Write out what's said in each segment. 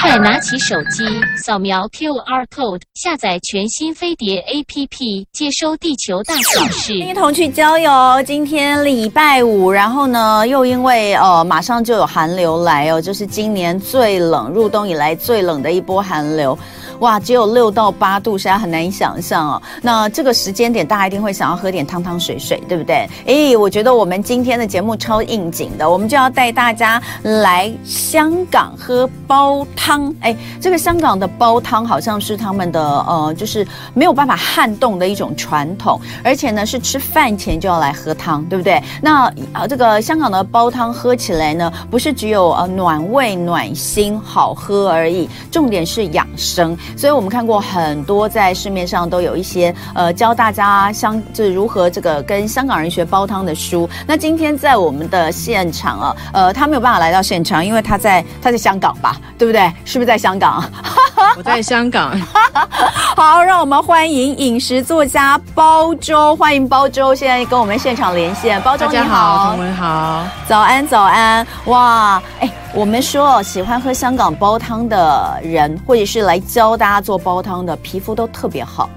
快拿起手机，扫描 QR code，下载全新飞碟 APP，接收地球大小事，一同去郊游。今天礼拜五，然后呢，又因为呃，马上就有寒流来哦，就是今年最冷，入冬以来最冷的一波寒流。哇，只有六到八度，实在很难以想象哦。那这个时间点，大家一定会想要喝点汤汤水水，对不对？诶，我觉得我们今天的节目超应景的，我们就要带大家来香港喝煲汤。诶，这个香港的煲汤好像是他们的呃，就是没有办法撼动的一种传统，而且呢是吃饭前就要来喝汤，对不对？那啊，这个香港的煲汤喝起来呢，不是只有呃暖胃暖心好喝而已，重点是养生。所以我们看过很多，在市面上都有一些呃教大家香就是如何这个跟香港人学煲汤的书。那今天在我们的现场啊，呃，他没有办法来到现场，因为他在他在香港吧，对不对？是不是在香港？我在香港。好，让我们欢迎饮食作家煲粥，欢迎煲粥，现在跟我们现场连线。煲粥你好，大家好，同文好，早安早安，哇，哎。我们说，喜欢喝香港煲汤的人，或者是来教大家做煲汤的，皮肤都特别好。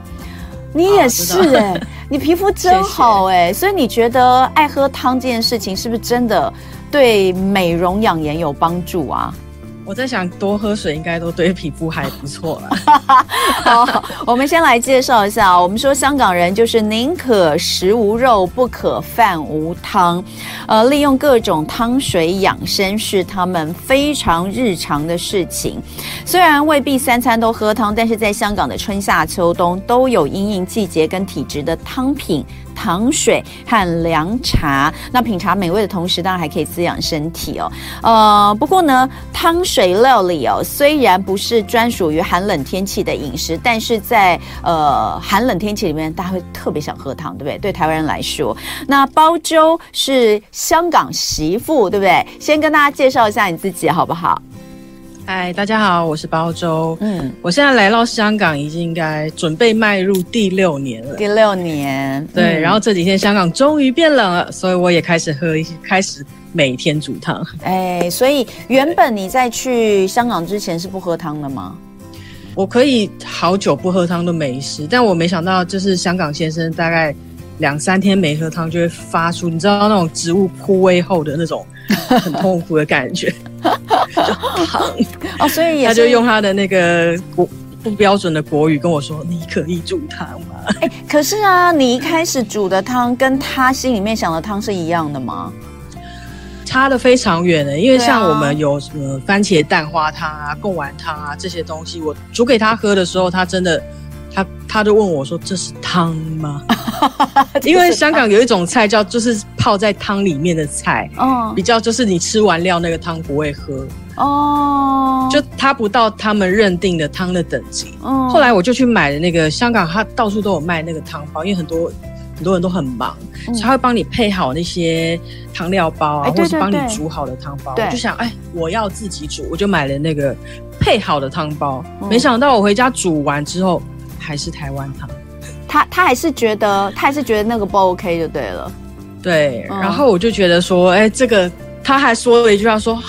你也是哎、欸，你皮肤真好哎、欸，所以你觉得爱喝汤这件事情，是不是真的对美容养颜有帮助啊？我在想，多喝水应该都对皮肤还不错了。好，我们先来介绍一下。我们说香港人就是宁可食无肉，不可饭无汤。呃，利用各种汤水养生是他们非常日常的事情。虽然未必三餐都喝汤，但是在香港的春夏秋冬都有因应季节跟体质的汤品。糖水和凉茶，那品茶美味的同时，当然还可以滋养身体哦。呃，不过呢，汤水料理哦，虽然不是专属于寒冷天气的饮食，但是在呃寒冷天气里面，大家会特别想喝汤，对不对？对台湾人来说，那煲粥是香港媳妇，对不对？先跟大家介绍一下你自己，好不好？嗨，大家好，我是包周。嗯，我现在来到香港，已经应该准备迈入第六年了。第六年，对。嗯、然后这几天香港终于变冷了，所以我也开始喝一些，开始每天煮汤。哎，所以原本你在去香港之前是不喝汤的吗？我可以好久不喝汤都没事，但我没想到，就是香港先生大概两三天没喝汤，就会发出你知道那种植物枯萎后的那种 很痛苦的感觉。哦，所以也他就用他的那个国不标准的国语跟我说：“你可以煮汤吗？”哎，可是啊，你一开始煮的汤跟他心里面想的汤是一样的吗？差的非常远的，因为像我们有什么番茄蛋花汤啊、贡丸汤啊这些东西，我煮给他喝的时候，他真的。他他就问我说：“这是汤吗？”因为香港有一种菜叫就是泡在汤里面的菜，哦，比较就是你吃完料那个汤不会喝哦，就他不到他们认定的汤的等级。哦，后来我就去买了那个香港，他到处都有卖那个汤包，因为很多很多人都很忙，嗯，所以他会帮你配好那些汤料包啊，或是帮你煮好的汤包。我就想，哎，我要自己煮，我就买了那个配好的汤包。没想到我回家煮完之后。还是台湾汤，他他还是觉得他还是觉得那个不 OK 就对了，对，然后我就觉得说，哎、欸，这个他还说了一句话说，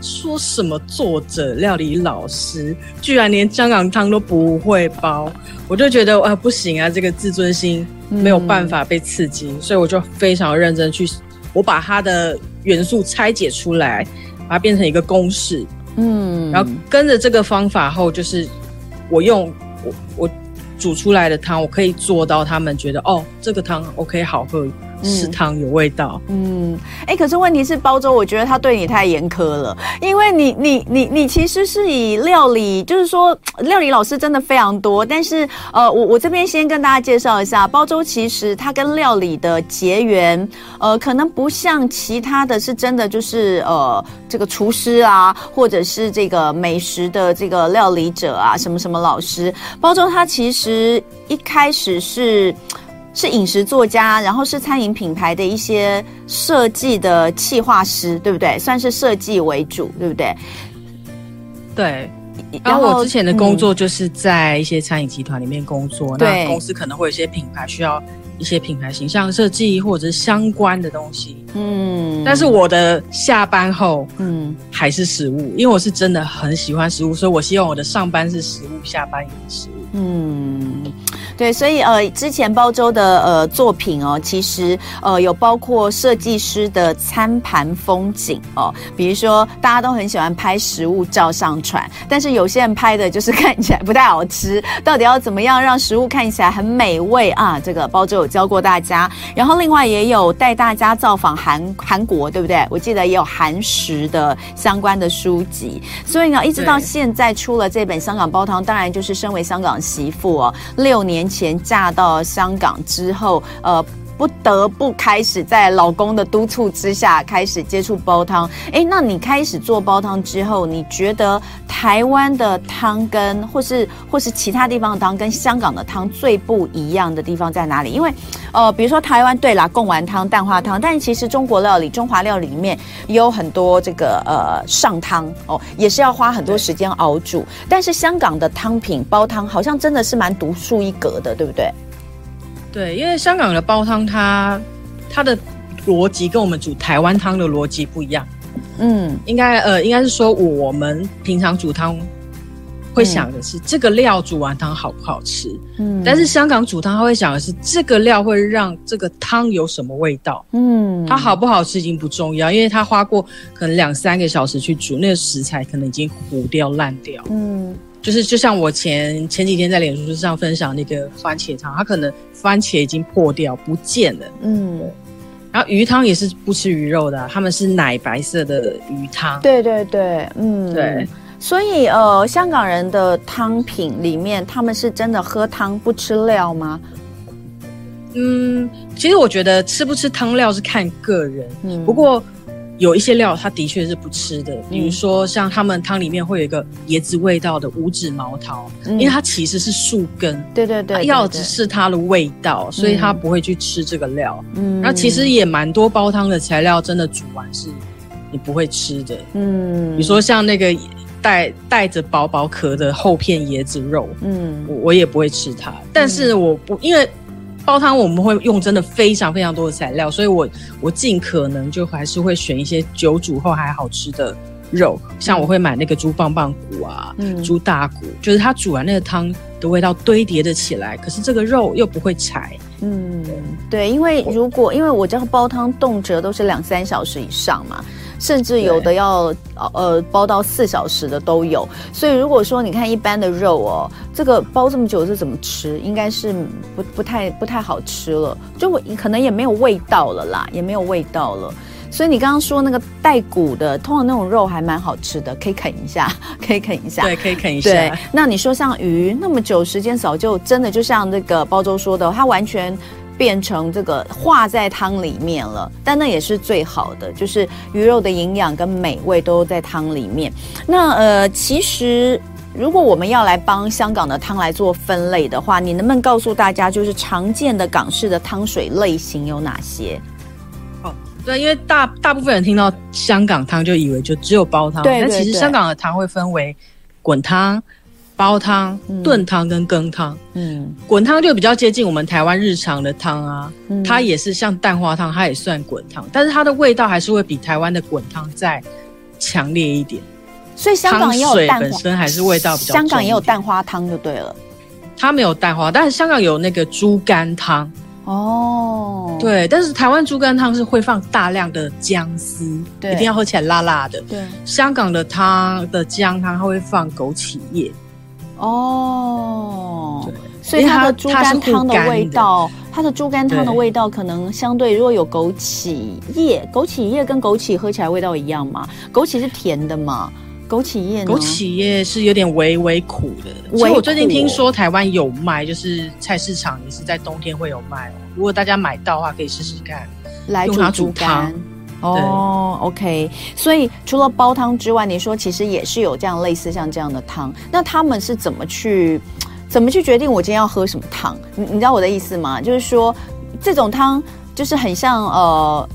说什么作者料理老师居然连香港汤都不会煲，我就觉得啊不行啊，这个自尊心没有办法被刺激，嗯、所以我就非常认真去，我把它的元素拆解出来，把它变成一个公式，嗯，然后跟着这个方法后，就是我用我我。煮出来的汤，我可以做到他们觉得哦，这个汤 OK 好喝。食堂有味道，嗯，哎、欸，可是问题是煲粥，我觉得他对你太严苛了，因为你，你，你，你其实是以料理，就是说料理老师真的非常多，但是，呃，我我这边先跟大家介绍一下，煲粥其实它跟料理的结缘，呃，可能不像其他的是真的就是呃这个厨师啊，或者是这个美食的这个料理者啊，什么什么老师，煲粥它其实一开始是。是饮食作家，然后是餐饮品牌的一些设计的企划师，对不对？算是设计为主，对不对？对。然后我之前的工作就是在一些餐饮集团里面工作，嗯、那公司可能会有一些品牌需要一些品牌形象设计或者是相关的东西。嗯，但是我的下班后，嗯，还是食物，因为我是真的很喜欢食物，所以我希望我的上班是食物，下班也是食物。嗯，对，所以呃，之前包周的呃作品哦，其实呃有包括设计师的餐盘风景哦，比如说大家都很喜欢拍食物照上传，但是有些人拍的就是看起来不太好吃，到底要怎么样让食物看起来很美味啊？这个包周有教过大家，然后另外也有带大家造访韩韩国，对不对？我记得也有韩食的相关的书籍，所以呢，一直到现在出了这本《香港煲汤》，当然就是身为香港媳妇哦，六年前嫁到香港之后，呃。不得不开始在老公的督促之下开始接触煲汤。诶，那你开始做煲汤之后，你觉得台湾的汤跟或是或是其他地方的汤跟香港的汤最不一样的地方在哪里？因为，呃，比如说台湾对啦，贡丸汤、蛋花汤，但其实中国料理、中华料理里面也有很多这个呃上汤哦，也是要花很多时间熬煮。但是香港的汤品煲汤好像真的是蛮独树一格的，对不对？对，因为香港的煲汤，它它的逻辑跟我们煮台湾汤的逻辑不一样。嗯，应该呃，应该是说我们平常煮汤会想的是这个料煮完汤好不好吃。嗯，但是香港煮汤他会想的是这个料会让这个汤有什么味道。嗯，它好不好吃已经不重要，因为它花过可能两三个小时去煮，那个食材可能已经糊掉烂掉。嗯。就是就像我前前几天在脸书上分享那个番茄汤，它可能番茄已经破掉不见了，嗯，然后鱼汤也是不吃鱼肉的啊，他们是奶白色的鱼汤，对对对，嗯，对，所以呃，香港人的汤品里面，他们是真的喝汤不吃料吗？嗯，其实我觉得吃不吃汤料是看个人，嗯，不过。有一些料，他的确是不吃的，比如说像他们汤里面会有一个椰子味道的五指毛桃，嗯、因为它其实是树根，对对对，要只是它的味道，所以他不会去吃这个料。嗯，然后其实也蛮多煲汤的材料，真的煮完是你不会吃的。嗯，比如说像那个带带着薄薄壳的厚片椰子肉，嗯，我我也不会吃它，但是我不因为。煲汤我们会用真的非常非常多的材料，所以我我尽可能就还是会选一些久煮后还好吃的肉，像我会买那个猪棒棒骨啊，嗯，猪大骨，就是它煮完那个汤的味道堆叠的起来，可是这个肉又不会柴。嗯，对，因为如果因为我知道煲汤动辄都是两三小时以上嘛。甚至有的要呃包到四小时的都有，所以如果说你看一般的肉哦，这个包这么久是怎么吃？应该是不不太不太好吃了，就可能也没有味道了啦，也没有味道了。所以你刚刚说那个带骨的，通常那种肉还蛮好吃的，可以啃一下，可以啃一下。对，可以啃一下。对，那你说像鱼那么久时间早就真的就像那个包周说的，它完全。变成这个化在汤里面了，但那也是最好的，就是鱼肉的营养跟美味都在汤里面。那呃，其实如果我们要来帮香港的汤来做分类的话，你能不能告诉大家，就是常见的港式的汤水类型有哪些？哦，对，因为大大部分人听到香港汤就以为就只有煲汤，对，对，对，但其实香港的汤会分为滚汤。煲汤、炖汤跟羹汤，嗯，滚汤就比较接近我们台湾日常的汤啊，嗯、它也是像蛋花汤，它也算滚汤，但是它的味道还是会比台湾的滚汤再强烈一点。所以香港也有蛋花，本身还是味道比较。香港也有蛋花汤就对了，它没有蛋花，但是香港有那个猪肝汤哦，对，但是台湾猪肝汤是会放大量的姜丝，对，一定要喝起来辣辣的。对，香港的汤的姜汤它会放枸杞叶。哦，所以它的猪肝汤的味道，它的猪肝汤的味道可能相对，如果有枸杞叶，枸杞叶跟枸杞喝起来味道一样吗？枸杞是甜的嘛？枸杞叶？枸杞叶是有点微微苦的。所以我最近听说台湾有卖，就是菜市场也是在冬天会有卖哦。如果大家买到的话，可以试试看，来煮猪肝。哦、，OK，所以除了煲汤之外，你说其实也是有这样类似像这样的汤，那他们是怎么去怎么去决定我今天要喝什么汤？你你知道我的意思吗？就是说这种汤就是很像呃，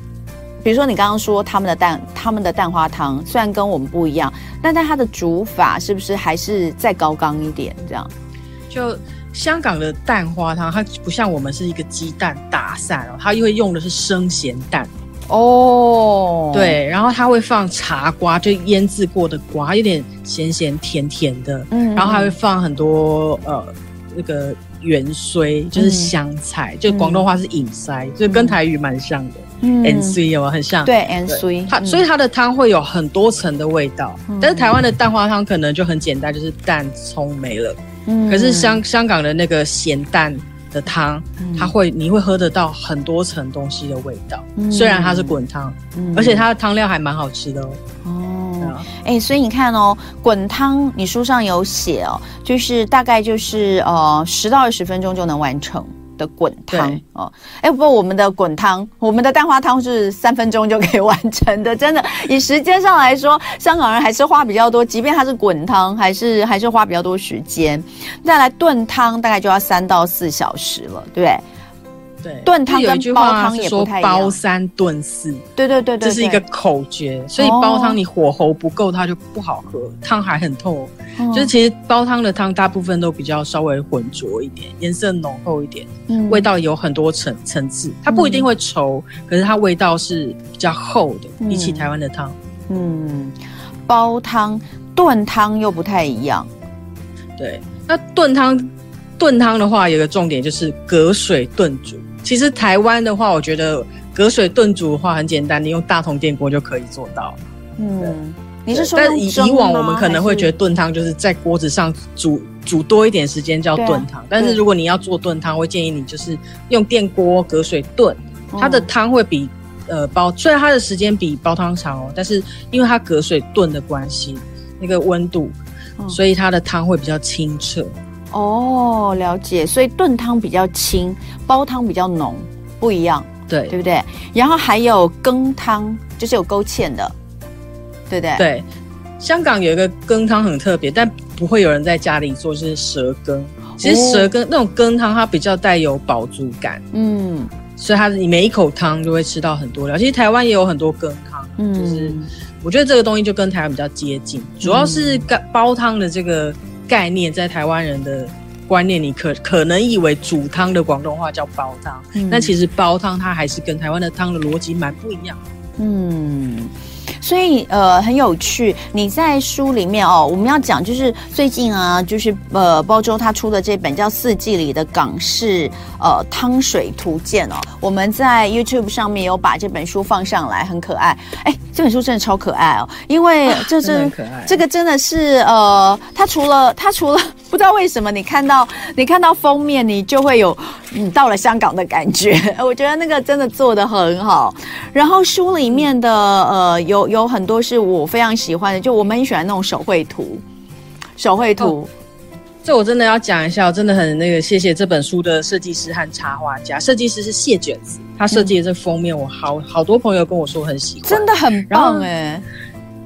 比如说你刚刚说他们的蛋他们的蛋花汤，虽然跟我们不一样，但但它的煮法是不是还是再高纲一点？这样就。香港的蛋花汤，它不像我们是一个鸡蛋打散哦，它因为用的是生咸蛋哦，对，然后它会放茶瓜，就腌制过的瓜，有点咸咸甜甜的，嗯，然后还会放很多呃那个芫荽，就是香菜，嗯、就广东话是隐荽，就跟台语蛮像的。嗯，N C 有很像？对，N C，它所以它的汤会有很多层的味道。嗯、但是台湾的蛋花汤可能就很简单，就是蛋葱没了。嗯，可是香香港的那个咸蛋的汤，嗯、它会你会喝得到很多层东西的味道。嗯、虽然它是滚汤，嗯、而且它的汤料还蛮好吃的哦。哦，哎、欸，所以你看哦，滚汤你书上有写哦，就是大概就是呃十到二十分钟就能完成。的滚汤哦，哎，不过我们的滚汤，我们的蛋花汤是三分钟就可以完成的，真的。以时间上来说，香港人还是花比较多，即便它是滚汤，还是还是花比较多时间。再来炖汤，大概就要三到四小时了，对不对？对，炖汤跟煲汤也不太一样。煲三炖四，对对对对，这是一个口诀。所以煲汤你火候不够，它就不好喝，汤还很透。就是其实煲汤的汤大部分都比较稍微浑浊一点，颜色浓厚一点，味道有很多层层次。它不一定会稠，可是它味道是比较厚的，比起台湾的汤。嗯，煲汤、炖汤又不太一样。对，那炖汤炖汤的话，有个重点就是隔水炖煮。其实台湾的话，我觉得隔水炖煮的话很简单，你用大同电锅就可以做到。嗯。你是说，但以以往我们可能会觉得炖汤就是在锅子上煮煮多一点时间叫炖汤，但是如果你要做炖汤，会建议你就是用电锅隔水炖，它的汤会比呃煲，虽然它的时间比煲汤长哦，但是因为它隔水炖的关系，那个温度，所以它的汤会比较清澈。哦，了解，所以炖汤比较清，煲汤比较浓，不一样，对对不对？然后还有羹汤，就是有勾芡的。对不对对，香港有一个羹汤很特别，但不会有人在家里做，就是蛇羹。其实蛇羹、哦、那种羹汤，它比较带有饱足感，嗯，所以它你每一口汤就会吃到很多料。其实台湾也有很多羹汤，嗯，就是我觉得这个东西就跟台湾比较接近，主要是煲汤的这个概念，在台湾人的观念，里可可能以为煮汤的广东话叫煲汤，嗯、但其实煲汤它还是跟台湾的汤的逻辑蛮不一样，嗯。所以呃很有趣，你在书里面哦，我们要讲就是最近啊，就是呃包州他出的这本叫《四季里的港式呃汤水图鉴》哦，我们在 YouTube 上面有把这本书放上来，很可爱。哎，这本书真的超可爱哦，因为这是、啊、这个真的是呃，它除了它除了不知道为什么你看到你看到封面，你就会有你到了香港的感觉。我觉得那个真的做的很好。然后书里面的呃有有。很多是我非常喜欢的，就我们很喜欢那种手绘图，手绘图。哦，这我真的要讲一下，我真的很那个谢谢这本书的设计师和插画家。设计师是谢卷子，他设计的这封面，我好好多朋友跟我说很喜欢，真的很棒哎。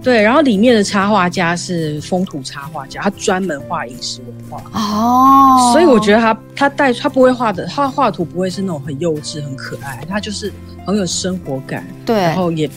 对，然后里面的插画家是风土插画家，他专门画饮食文化哦，所以我觉得他他带他不会画的，他画图不会是那种很幼稚、很可爱，他就是很有生活感，对，然后也。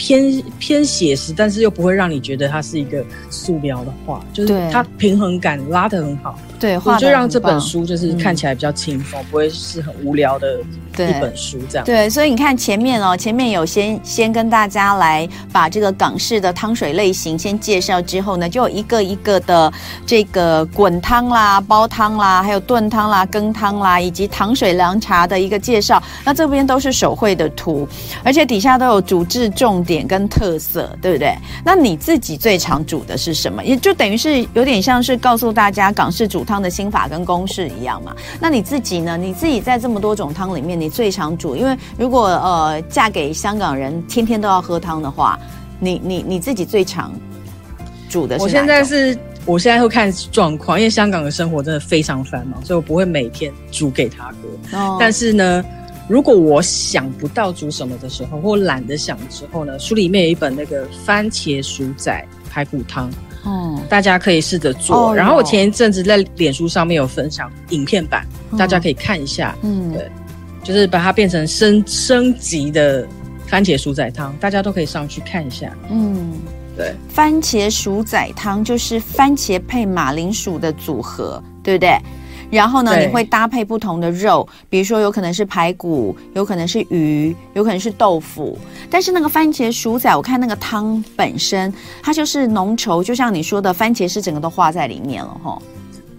偏偏写实，但是又不会让你觉得它是一个素描的画，就是它平衡感拉得很好。对，我就让这本书就是看起来比较轻松，嗯、不会是很无聊的一本书这样。对，所以你看前面哦，前面有先先跟大家来把这个港式的汤水类型先介绍之后呢，就有一个一个的这个滚汤啦、煲汤啦、还有炖汤啦、羹汤啦，以及糖水凉茶的一个介绍。那这边都是手绘的图，而且底下都有主治重点。点跟特色，对不对？那你自己最常煮的是什么？也就等于是有点像是告诉大家港式煮汤的心法跟公式一样嘛。那你自己呢？你自己在这么多种汤里面，你最常煮？因为如果呃嫁给香港人，天天都要喝汤的话，你你你自己最常煮的是？我现在是，我现在会看状况，因为香港的生活真的非常繁忙，所以我不会每天煮给他喝。哦，但是呢。如果我想不到煮什么的时候，或懒得想的时候呢，书里面有一本那个番茄薯仔排骨汤，嗯，大家可以试着做。哦、然后我前一阵子在脸书上面有分享影片版，哦、大家可以看一下。嗯，对，就是把它变成升升级的番茄薯仔汤，大家都可以上去看一下。嗯，对，番茄薯仔汤就是番茄配马铃薯的组合，对不对？然后呢，你会搭配不同的肉，比如说有可能是排骨，有可能是鱼，有可能是豆腐。但是那个番茄薯仔，我看那个汤本身它就是浓稠，就像你说的，番茄是整个都化在里面了哈。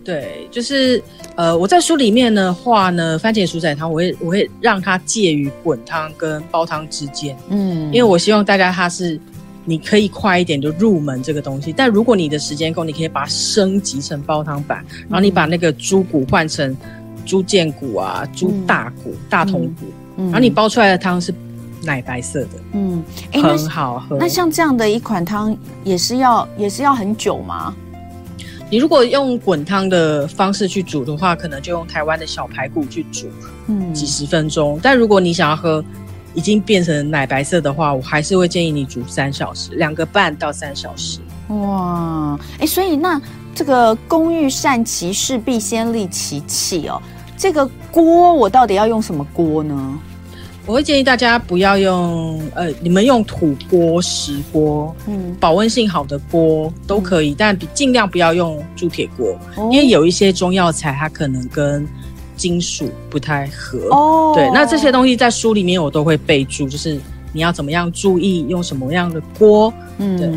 对，就是呃，我在书里面的话呢，番茄薯仔汤，我会我会让它介于滚汤跟煲汤之间，嗯，因为我希望大家它是你可以快一点就入门这个东西，但如果你的时间够，你可以把它升级成煲汤版，然后你把那个猪骨换成猪腱骨啊、猪大骨、嗯、大筒骨，嗯、然后你煲出来的汤是奶白色的，嗯，很好喝。那像这样的一款汤也是要也是要很久吗？你如果用滚汤的方式去煮的话，可能就用台湾的小排骨去煮，嗯，几十分钟。但如果你想要喝已经变成奶白色的话，我还是会建议你煮三小时，两个半到三小时。哇，哎，所以那这个工欲善其事，必先利其器哦。这个锅我到底要用什么锅呢？我会建议大家不要用，呃，你们用土锅、石锅，嗯，保温性好的锅都可以，嗯、但尽量不要用铸铁锅，哦、因为有一些中药材它可能跟金属不太合。哦，对，那这些东西在书里面我都会备注，就是你要怎么样注意用什么样的锅。嗯，对，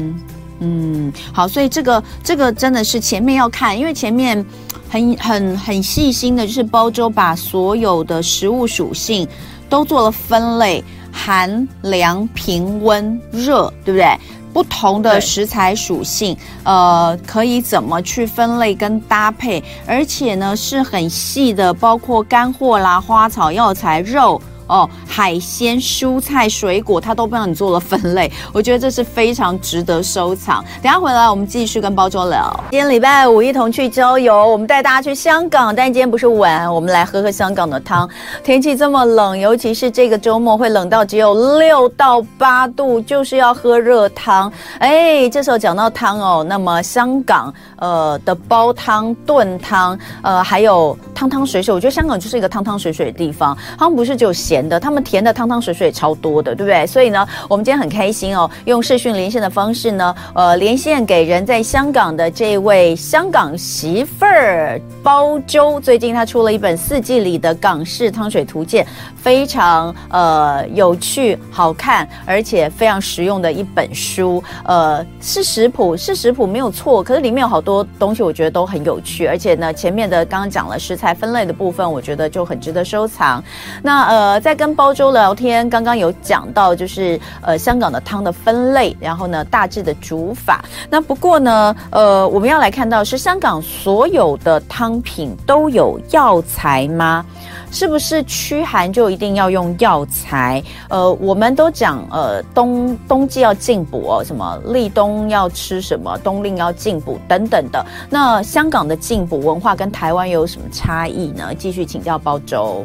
嗯，好，所以这个这个真的是前面要看，因为前面很很很细心的，就是包周把所有的食物属性。都做了分类，寒凉、平温、热，对不对？不同的食材属性，呃，可以怎么去分类跟搭配？而且呢，是很细的，包括干货啦、花草药材、肉。哦，海鲜、蔬菜、水果，它都帮你做了分类，我觉得这是非常值得收藏。等下回来，我们继续跟包周聊。今天礼拜五一同去郊游，我们带大家去香港，但今天不是玩，我们来喝喝香港的汤。天气这么冷，尤其是这个周末会冷到只有六到八度，就是要喝热汤。哎，这时候讲到汤哦，那么香港呃的煲汤、炖汤，呃还有汤汤水水，我觉得香港就是一个汤汤水水的地方，好像不是只有咸。甜的，他们甜的汤汤水水超多的，对不对？所以呢，我们今天很开心哦，用视讯连线的方式呢，呃，连线给人在香港的这位香港媳妇儿包周。最近他出了一本《四季里的港式汤水图鉴》，非常呃有趣、好看，而且非常实用的一本书。呃，是食谱，是食谱没有错，可是里面有好多东西，我觉得都很有趣。而且呢，前面的刚刚讲了食材分类的部分，我觉得就很值得收藏。那呃。在跟包周聊天，刚刚有讲到，就是呃香港的汤的分类，然后呢大致的煮法。那不过呢，呃我们要来看到是香港所有的汤品都有药材吗？是不是驱寒就一定要用药材？呃，我们都讲呃冬冬季要进补哦，什么立冬要吃什么，冬令要进补等等的。那香港的进补文化跟台湾又有什么差异呢？继续请教包周。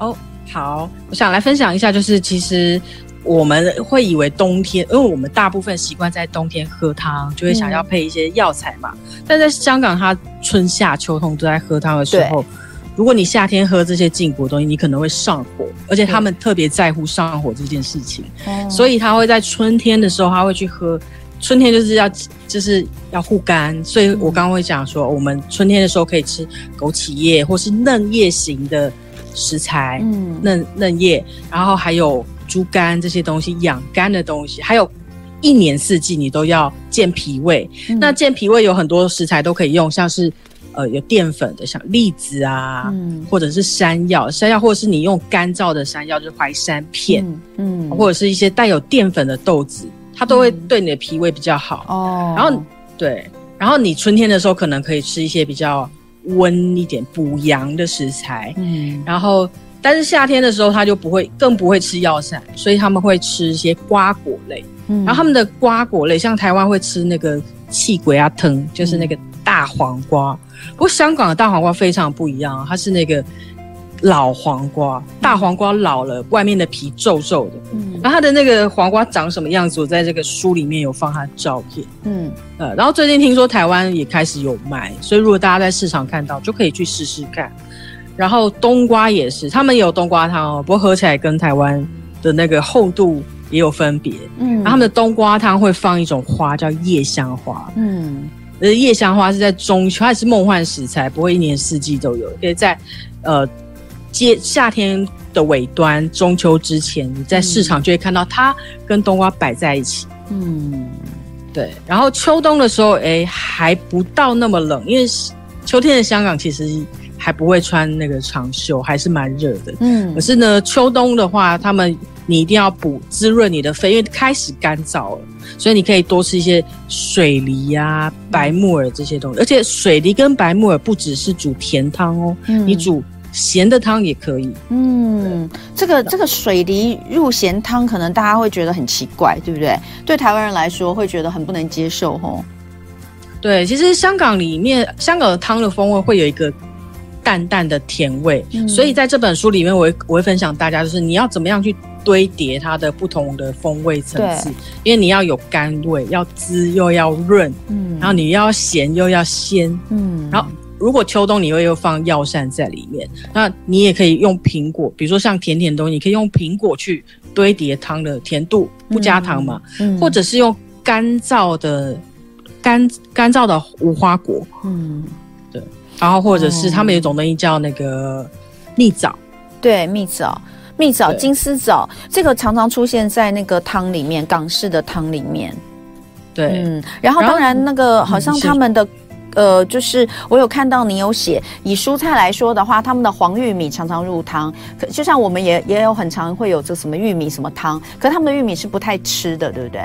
哦。好，我想来分享一下，就是其实我们会以为冬天，因为我们大部分习惯在冬天喝汤，就会想要配一些药材嘛。嗯、但在香港，它春夏秋冬都在喝汤的时候，如果你夏天喝这些进补的东西，你可能会上火，而且他们特别在乎上火这件事情，对所以他会在春天的时候，他会去喝。春天就是要就是要护肝，所以我刚刚会讲说，我们春天的时候可以吃枸杞叶或是嫩叶型的。食材，嗯，嫩嫩叶，然后还有猪肝这些东西，养肝的东西，还有一年四季你都要健脾胃。嗯、那健脾胃有很多食材都可以用，像是呃有淀粉的，像栗子啊，嗯、或者是山药，山药或者是你用干燥的山药，就是淮山片，嗯，嗯或者是一些带有淀粉的豆子，它都会对你的脾胃比较好。哦、嗯，然后对，然后你春天的时候可能可以吃一些比较。温一点补阳的食材，嗯，然后但是夏天的时候他就不会，更不会吃药膳，所以他们会吃一些瓜果类，嗯，然后他们的瓜果类，像台湾会吃那个气鬼啊藤，就是那个大黄瓜，嗯、不过香港的大黄瓜非常不一样，它是那个。老黄瓜，大黄瓜老了，外面的皮皱皱的。嗯，然后它的那个黄瓜长什么样子？我在这个书里面有放它的照片。嗯，呃，然后最近听说台湾也开始有卖，所以如果大家在市场看到，就可以去试试看。然后冬瓜也是，他们也有冬瓜汤哦，不过喝起来跟台湾的那个厚度也有分别。嗯，然后他们的冬瓜汤会放一种花叫夜香花。嗯。呃，夜香花是在中秋，它是梦幻食材，不会一年四季都有，可以在呃，接夏天的尾端，中秋之前，你在市场就会看到它跟冬瓜摆在一起。嗯，对。然后秋冬的时候，哎，还不到那么冷，因为秋天的香港其实还不会穿那个长袖，还是蛮热的。嗯，可是呢，秋冬的话，他们。你一定要补滋润你的肺，因为开始干燥了，所以你可以多吃一些水梨啊、白木耳这些东西。而且水梨跟白木耳不只是煮甜汤哦，嗯、你煮咸的汤也可以。嗯，这个这个水梨入咸汤，可能大家会觉得很奇怪，对不对？对台湾人来说，会觉得很不能接受吼。对，其实香港里面香港的汤的风味会有一个淡淡的甜味，嗯、所以在这本书里面我，我会分享大家，就是你要怎么样去。堆叠它的不同的风味层次，因为你要有甘味，要滋又要润，嗯，然后你要咸又要鲜，嗯，然后如果秋冬你会又放药膳在里面，那你也可以用苹果，比如说像甜甜东西，你可以用苹果去堆叠汤的甜度，不加糖嘛，嗯嗯、或者是用干燥的干干燥的无花果，嗯，对，然后或者是他们有一种东西叫那个蜜枣，对，蜜枣。蜜枣、金丝枣，这个常常出现在那个汤里面，港式的汤里面。对，嗯，然后当然那个好像他们的，呃，就是我有看到你有写，以蔬菜来说的话，他们的黄玉米常常入汤，可就像我们也也有很常会有这什么玉米什么汤，可他们的玉米是不太吃的，对不对？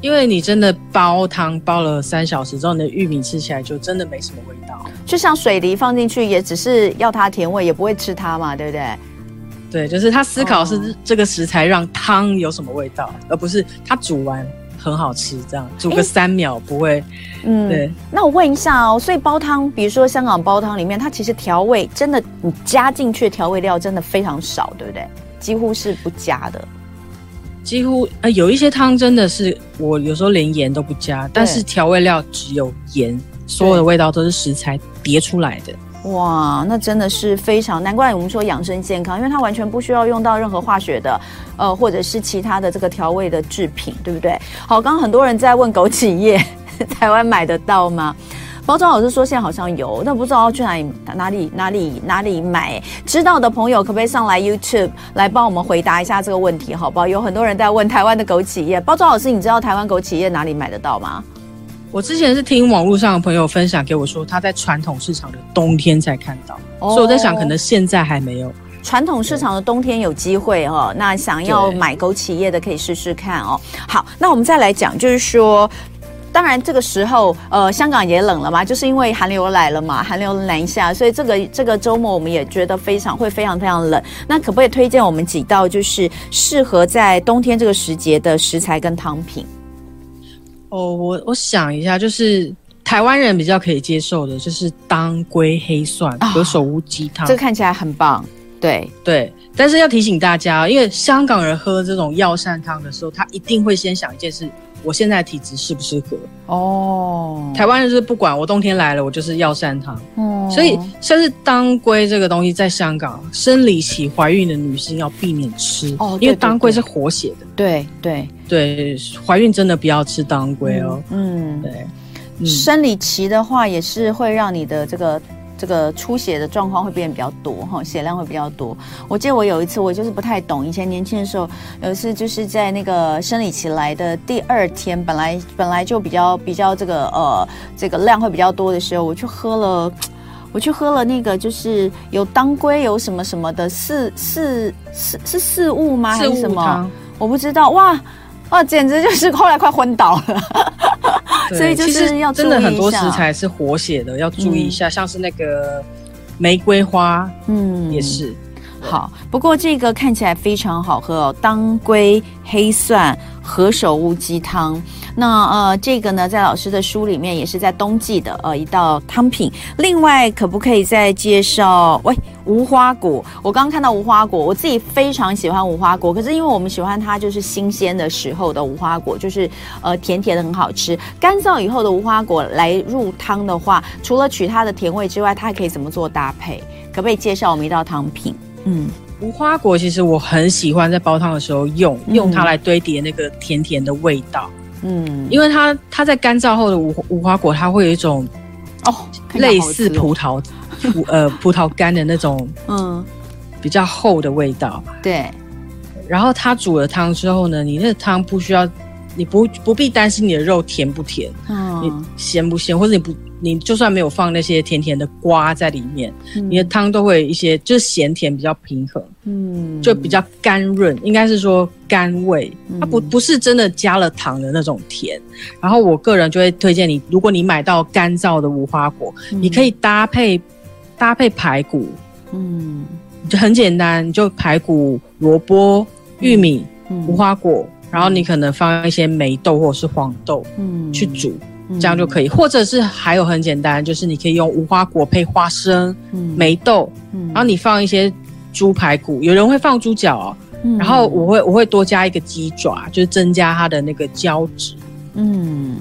因为你真的煲汤煲了三小时之后，你的玉米吃起来就真的没什么味道。就像水梨放进去，也只是要它甜味，也不会吃它嘛，对不对？对，就是他思考是这个食材让汤有什么味道，哦、而不是他煮完很好吃这样，煮个三秒不会。嗯，对。那我问一下哦，所以煲汤，比如说香港煲汤里面，它其实调味真的，你加进去的调味料真的非常少，对不对？几乎是不加的。几乎呃，有一些汤真的是我有时候连盐都不加，但是调味料只有盐，所有的味道都是食材叠出来的。哇，那真的是非常难怪我们说养生健康，因为它完全不需要用到任何化学的，呃，或者是其他的这个调味的制品，对不对？好，刚刚很多人在问枸杞叶，台湾买得到吗？包装老师说现在好像有，但不知道要去哪里哪里哪里哪里买。知道的朋友可不可以上来 YouTube 来帮我们回答一下这个问题，好不好？有很多人在问台湾的枸杞叶，包装老师，你知道台湾枸杞叶哪里买得到吗？我之前是听网络上的朋友分享给我说，他在传统市场的冬天才看到，哦、所以我在想，可能现在还没有。传统市场的冬天有机会哦，那想要买枸杞叶的可以试试看哦。好，那我们再来讲，就是说，当然这个时候，呃，香港也冷了嘛，就是因为寒流来了嘛，寒流南下，所以这个这个周末我们也觉得非常会非常非常冷。那可不可以推荐我们几道就是适合在冬天这个时节的食材跟汤品？哦，我我想一下，就是台湾人比较可以接受的，就是当归黑蒜何首乌鸡汤，这个看起来很棒。对对，但是要提醒大家，因为香港人喝这种药膳汤的时候，他一定会先想一件事。我现在体质适不适合？哦，台湾人就是不管我冬天来了，我就是药膳汤。哦，所以像是当归这个东西，在香港生理期怀孕的女性要避免吃哦，因为当归是活血的。对对对，怀孕真的不要吃当归哦。嗯，对，嗯，生理期的话也是会让你的这个。这个出血的状况会变得比较多哈，血量会比较多。我记得我有一次，我就是不太懂，以前年轻的时候，有一次就是在那个生理期来的第二天，本来本来就比较比较这个呃这个量会比较多的时候，我去喝了，我去喝了那个就是有当归有什么什么的四四四是四物吗？还是什么？我不知道哇哇，简直就是后来快昏倒了。所以就是要真的很多食材是活血的，要注意一下，嗯、像是那个玫瑰花，嗯，也是好。不过这个看起来非常好喝哦，当归黑蒜何首乌鸡汤。那呃，这个呢，在老师的书里面也是在冬季的呃一道汤品。另外，可不可以再介绍？喂，无花果，我刚刚看到无花果，我自己非常喜欢无花果。可是因为我们喜欢它就是新鲜的时候的无花果，就是呃甜甜的很好吃。干燥以后的无花果来入汤的话，除了取它的甜味之外，它还可以怎么做搭配？可不可以介绍我们一道汤品？嗯，无花果其实我很喜欢在煲汤的时候用，用它来堆叠那个甜甜的味道。嗯，因为它它在干燥后的无无花果，它会有一种哦类似葡萄、呃葡萄干的那种嗯比较厚的味道。对，然后它煮了汤之后呢，你那个汤不需要，你不不必担心你的肉甜不甜，嗯，你咸不咸，或者你不。你就算没有放那些甜甜的瓜在里面，嗯、你的汤都会有一些就是咸甜比较平衡，嗯，就比较甘润，应该是说甘味，嗯、它不不是真的加了糖的那种甜。然后我个人就会推荐你，如果你买到干燥的无花果，嗯、你可以搭配搭配排骨，嗯，就很简单，你就排骨、萝卜、玉米、嗯、无花果，然后你可能放一些梅豆或者是黄豆，嗯，去煮。这样就可以，或者是还有很简单，就是你可以用无花果配花生、嗯、梅豆，嗯、然后你放一些猪排骨，有人会放猪脚然后我会我会多加一个鸡爪，就是增加它的那个胶质。嗯，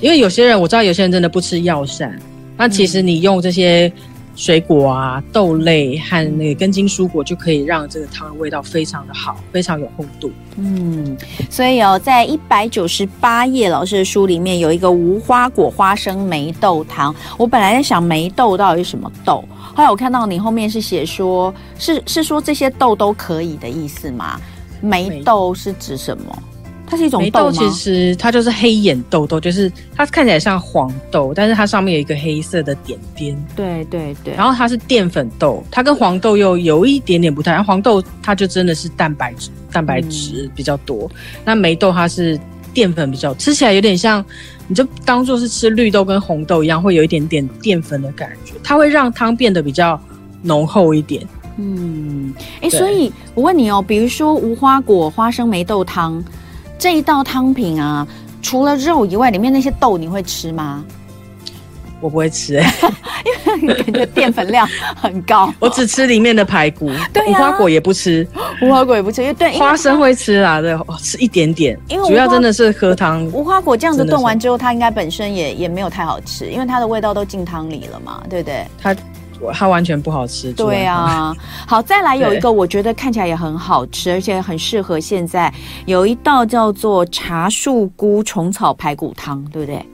因为有些人我知道有些人真的不吃药膳，那其实你用这些。水果啊，豆类和那个根茎蔬果就可以让这个汤的味道非常的好，非常有厚度。嗯，所以哦，在一百九十八页老师的书里面有一个无花果花生梅豆汤。我本来在想梅豆到底是什么豆，后来我看到你后面是写说，是是说这些豆都可以的意思吗？梅豆是指什么？它是一种豆，豆其实它就是黑眼豆豆，就是它看起来像黄豆，但是它上面有一个黑色的点点。对对对。然后它是淀粉豆，它跟黄豆又有一点点不太。黄豆它就真的是蛋白质，蛋白质比较多。嗯、那梅豆它是淀粉比较，吃起来有点像，你就当做是吃绿豆跟红豆一样，会有一点点淀粉的感觉。它会让汤变得比较浓厚一点。嗯，哎、欸，所以我问你哦，比如说无花果花生梅豆汤。这一道汤品啊，除了肉以外，里面那些豆你会吃吗？我不会吃、欸，因为感觉淀粉量很高。我只吃里面的排骨，对、啊，无花果也不吃，无花果也不吃，因为对，花生会吃啦，对，吃一点点，因为主要真的是喝汤。无花果这样子炖完之后，它应该本身也也没有太好吃，因为它的味道都进汤里了嘛，对不对？它。它完全不好吃。对啊，好，再来有一个，我觉得看起来也很好吃，而且很适合现在。有一道叫做茶树菇虫草排骨汤，对不对？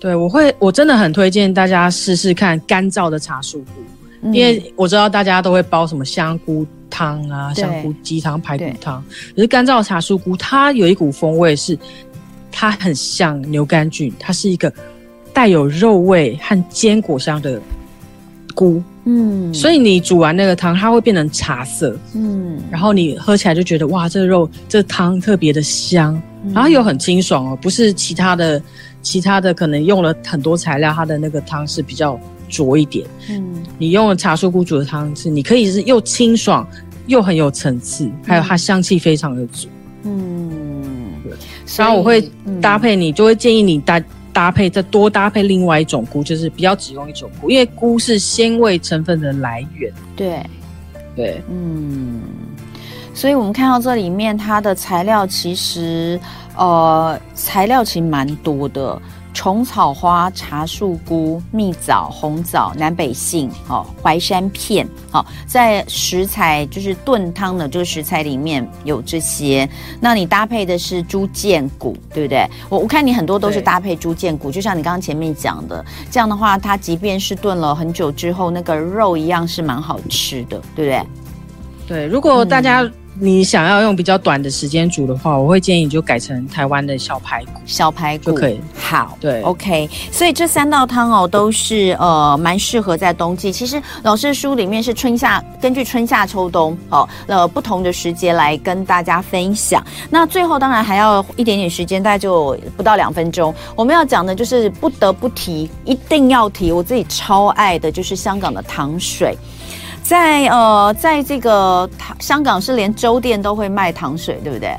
对，我会，我真的很推荐大家试试看干燥的茶树菇，嗯、因为我知道大家都会煲什么香菇汤啊、香菇鸡汤、排骨汤，可是干燥的茶树菇它有一股风味是，它很像牛肝菌，它是一个带有肉味和坚果香的。菇，嗯，所以你煮完那个汤，它会变成茶色，嗯，然后你喝起来就觉得哇，这个肉这个汤特别的香，嗯、然后又很清爽哦，不是其他的，其他的可能用了很多材料，它的那个汤是比较浊一点，嗯，你用了茶树菇煮的汤是，你可以是又清爽又很有层次，还有它香气非常的足，嗯，对，然后我会搭配你，嗯、就会建议你搭。搭配再多搭配另外一种菇，就是不要只用一种菇，因为菇是鲜味成分的来源。对，对，嗯，所以我们看到这里面它的材料其实，呃，材料其实蛮多的。虫草花、茶树菇、蜜枣、红枣、南北杏、哦，淮山片，好、哦，在食材就是炖汤的这个食材里面有这些。那你搭配的是猪腱骨，对不对？我我看你很多都是搭配猪腱骨，就像你刚刚前面讲的，这样的话，它即便是炖了很久之后，那个肉一样是蛮好吃的，对不对？对，如果大家、嗯。你想要用比较短的时间煮的话，我会建议你就改成台湾的小排骨，小排骨就可以。好，对，OK。所以这三道汤哦，都是呃蛮适合在冬季。其实老师的书里面是春夏，根据春夏秋冬哦呃不同的时节来跟大家分享。那最后当然还要一点点时间，大概就不到两分钟。我们要讲的就是不得不提，一定要提，我自己超爱的就是香港的糖水。在呃，在这个香港是连粥店都会卖糖水，对不对？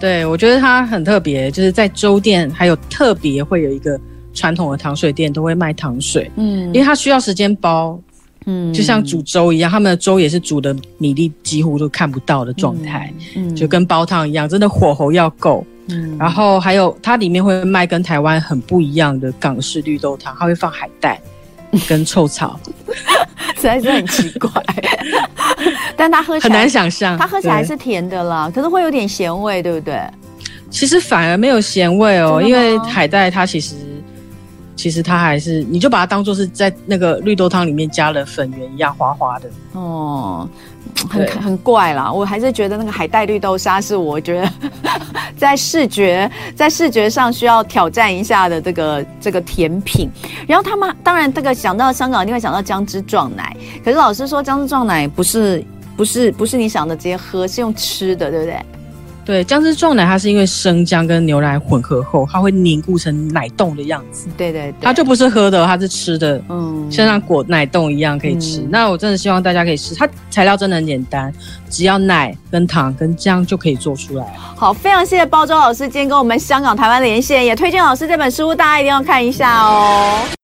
对，我觉得它很特别，就是在粥店还有特别会有一个传统的糖水店都会卖糖水，嗯，因为它需要时间煲，嗯，就像煮粥一样，他们的粥也是煮的米粒几乎都看不到的状态，嗯，嗯，就跟煲汤一样，真的火候要够，嗯，然后还有它里面会卖跟台湾很不一样的港式绿豆汤，它会放海带跟臭草。实在是很奇怪，但它喝起来很难想象，它喝起来是甜的啦，可是会有点咸味，对不对？其实反而没有咸味哦，因为海带它其实其实它还是，你就把它当做是在那个绿豆汤里面加了粉圆一样滑滑的哦。很很怪啦，我还是觉得那个海带绿豆沙是我觉得 在视觉在视觉上需要挑战一下的这个这个甜品。然后他们当然这个想到香港一定会想到姜汁撞奶，可是老师说姜汁撞奶不是不是不是你想的直接喝，是用吃的，对不对？对，姜汁撞奶，它是因为生姜跟牛奶混合后，它会凝固成奶冻的样子。对对对，它就不是喝的，它是吃的。嗯，像像果奶冻一样可以吃。嗯、那我真的希望大家可以试，它材料真的很简单，只要奶跟糖跟姜就可以做出来。好，非常谢谢包装老师今天跟我们香港台湾连线，也推荐老师这本书，大家一定要看一下哦。